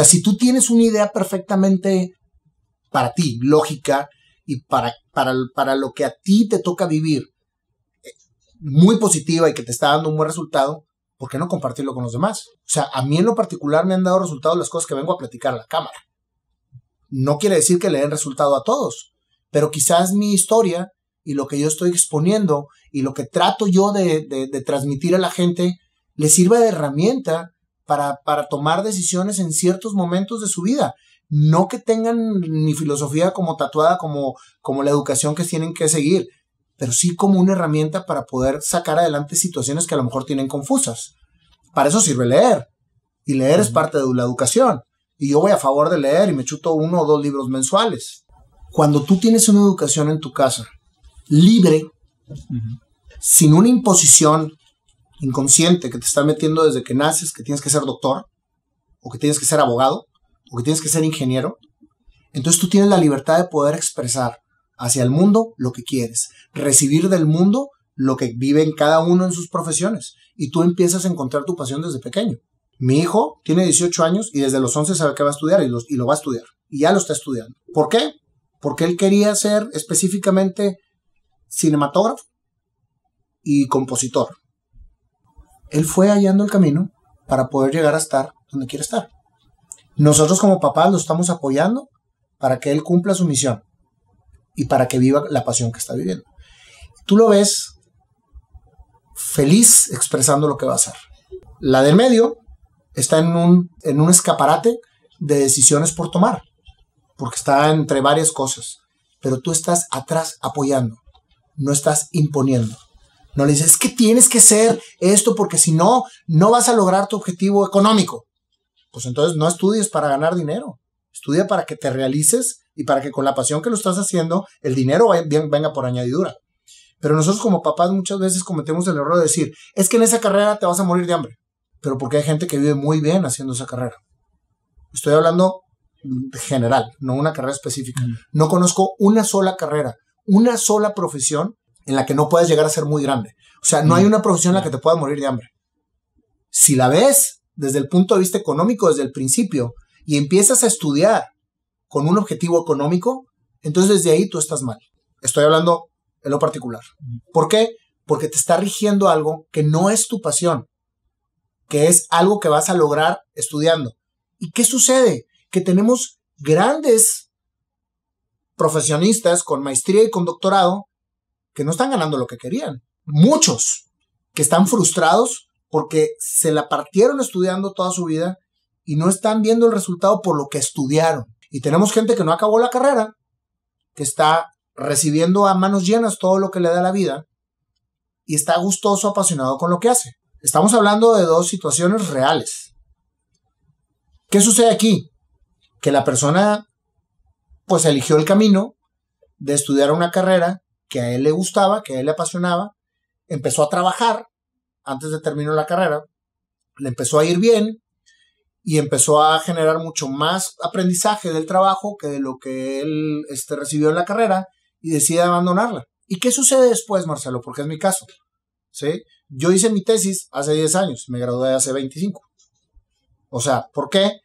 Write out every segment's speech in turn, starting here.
sea, si tú tienes una idea perfectamente para ti, lógica, y para, para, para lo que a ti te toca vivir, eh, muy positiva y que te está dando un buen resultado, ¿por qué no compartirlo con los demás? O sea, a mí en lo particular me han dado resultados las cosas que vengo a platicar a la cámara. No quiere decir que le den resultado a todos, pero quizás mi historia y lo que yo estoy exponiendo y lo que trato yo de, de, transmitir a la gente le sirva de herramienta para, para tomar decisiones en ciertos momentos de su vida. No que tengan mi filosofía como tatuada, como, como la educación que tienen que seguir, pero sí como una herramienta para poder sacar adelante situaciones que a lo mejor tienen confusas. Para eso sirve leer. Y leer es parte de la educación. Y yo voy a favor de leer y me chuto uno o dos libros mensuales. Cuando tú tienes una educación en tu casa libre, sin una imposición inconsciente que te está metiendo desde que naces, que tienes que ser doctor, o que tienes que ser abogado, o que tienes que ser ingeniero, entonces tú tienes la libertad de poder expresar hacia el mundo lo que quieres, recibir del mundo lo que vive en cada uno en sus profesiones y tú empiezas a encontrar tu pasión desde pequeño. Mi hijo tiene 18 años y desde los 11 sabe que va a estudiar y lo, y lo va a estudiar y ya lo está estudiando. ¿Por qué? Porque él quería ser específicamente cinematógrafo y compositor. Él fue hallando el camino para poder llegar a estar donde quiere estar. Nosotros como papás lo estamos apoyando para que él cumpla su misión y para que viva la pasión que está viviendo. Tú lo ves feliz expresando lo que va a hacer. La del medio está en un, en un escaparate de decisiones por tomar, porque está entre varias cosas, pero tú estás atrás apoyando, no estás imponiendo. No le dices, es que tienes que ser esto porque si no, no vas a lograr tu objetivo económico. Pues entonces no estudies para ganar dinero, estudia para que te realices y para que con la pasión que lo estás haciendo, el dinero venga por añadidura. Pero nosotros como papás muchas veces cometemos el error de decir, es que en esa carrera te vas a morir de hambre. Pero porque hay gente que vive muy bien haciendo esa carrera. Estoy hablando general, no una carrera específica. No conozco una sola carrera, una sola profesión en la que no puedas llegar a ser muy grande. O sea, no hay una profesión en la que te puedas morir de hambre. Si la ves desde el punto de vista económico, desde el principio, y empiezas a estudiar con un objetivo económico, entonces desde ahí tú estás mal. Estoy hablando en lo particular. ¿Por qué? Porque te está rigiendo algo que no es tu pasión, que es algo que vas a lograr estudiando. ¿Y qué sucede? Que tenemos grandes profesionistas con maestría y con doctorado que no están ganando lo que querían. Muchos que están frustrados porque se la partieron estudiando toda su vida y no están viendo el resultado por lo que estudiaron. Y tenemos gente que no acabó la carrera, que está recibiendo a manos llenas todo lo que le da la vida y está gustoso, apasionado con lo que hace. Estamos hablando de dos situaciones reales. ¿Qué sucede aquí? Que la persona pues eligió el camino de estudiar una carrera que a él le gustaba, que a él le apasionaba, empezó a trabajar antes de terminar la carrera, le empezó a ir bien, y empezó a generar mucho más aprendizaje del trabajo que de lo que él este, recibió en la carrera y decide abandonarla. ¿Y qué sucede después, Marcelo? Porque es mi caso. ¿sí? Yo hice mi tesis hace 10 años, me gradué hace 25. O sea, ¿por qué?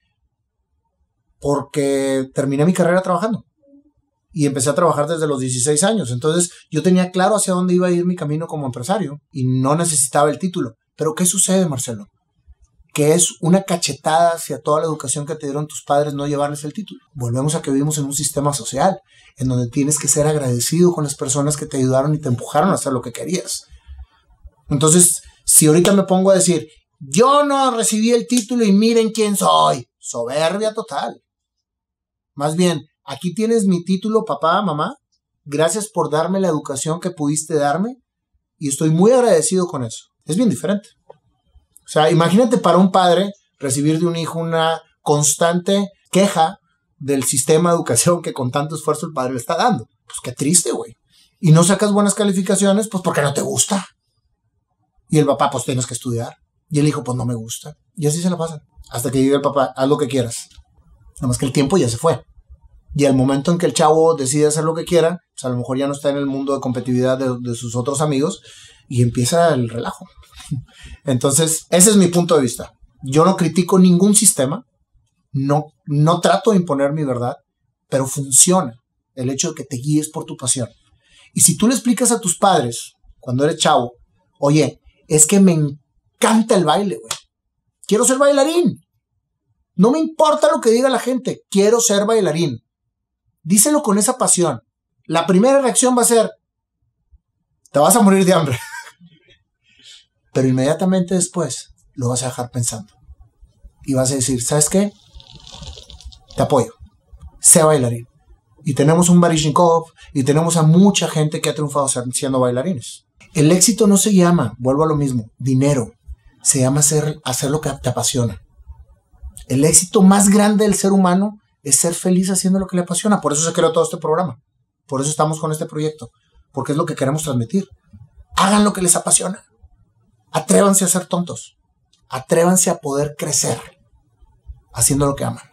Porque terminé mi carrera trabajando y empecé a trabajar desde los 16 años. Entonces yo tenía claro hacia dónde iba a ir mi camino como empresario y no necesitaba el título. Pero ¿qué sucede, Marcelo? que es una cachetada hacia toda la educación que te dieron tus padres no llevarles el título. Volvemos a que vivimos en un sistema social, en donde tienes que ser agradecido con las personas que te ayudaron y te empujaron a hacer lo que querías. Entonces, si ahorita me pongo a decir, yo no recibí el título y miren quién soy, soberbia total. Más bien, aquí tienes mi título, papá, mamá, gracias por darme la educación que pudiste darme y estoy muy agradecido con eso. Es bien diferente. O sea, imagínate para un padre recibir de un hijo una constante queja del sistema de educación que con tanto esfuerzo el padre le está dando. Pues qué triste, güey. Y no sacas buenas calificaciones, pues porque no te gusta. Y el papá, pues tienes que estudiar. Y el hijo, pues no me gusta. Y así se la pasan. Hasta que llegue el papá, haz lo que quieras. Nada más que el tiempo ya se fue. Y al momento en que el chavo decide hacer lo que quiera, pues a lo mejor ya no está en el mundo de competitividad de, sus otros amigos y empieza el relajo. Entonces, ese es mi punto de vista. Yo no critico ningún sistema, no, no trato de imponer mi verdad, pero funciona el hecho de que te guíes por tu pasión. Y si tú le explicas a tus padres, cuando eres chavo, oye, es que me encanta el baile, güey. Quiero ser bailarín. No me importa lo que diga la gente, quiero ser bailarín. Díselo con esa pasión. La primera reacción va a ser, te vas a morir de hambre. Pero inmediatamente después lo vas a dejar pensando. Y vas a decir, ¿sabes qué? Te apoyo. Sé bailarín. Y tenemos un Baryshnikov y tenemos a mucha gente que ha triunfado siendo bailarines. El éxito no se llama, vuelvo a lo mismo, dinero. Se llama hacer, hacer lo que te apasiona. El éxito más grande del ser humano es ser feliz haciendo lo que le apasiona. Por eso se creó todo este programa. Por eso estamos con este proyecto. Porque es lo que queremos transmitir. Hagan lo que les apasiona. Atrévanse a ser tontos. Atrévanse a poder crecer haciendo lo que aman.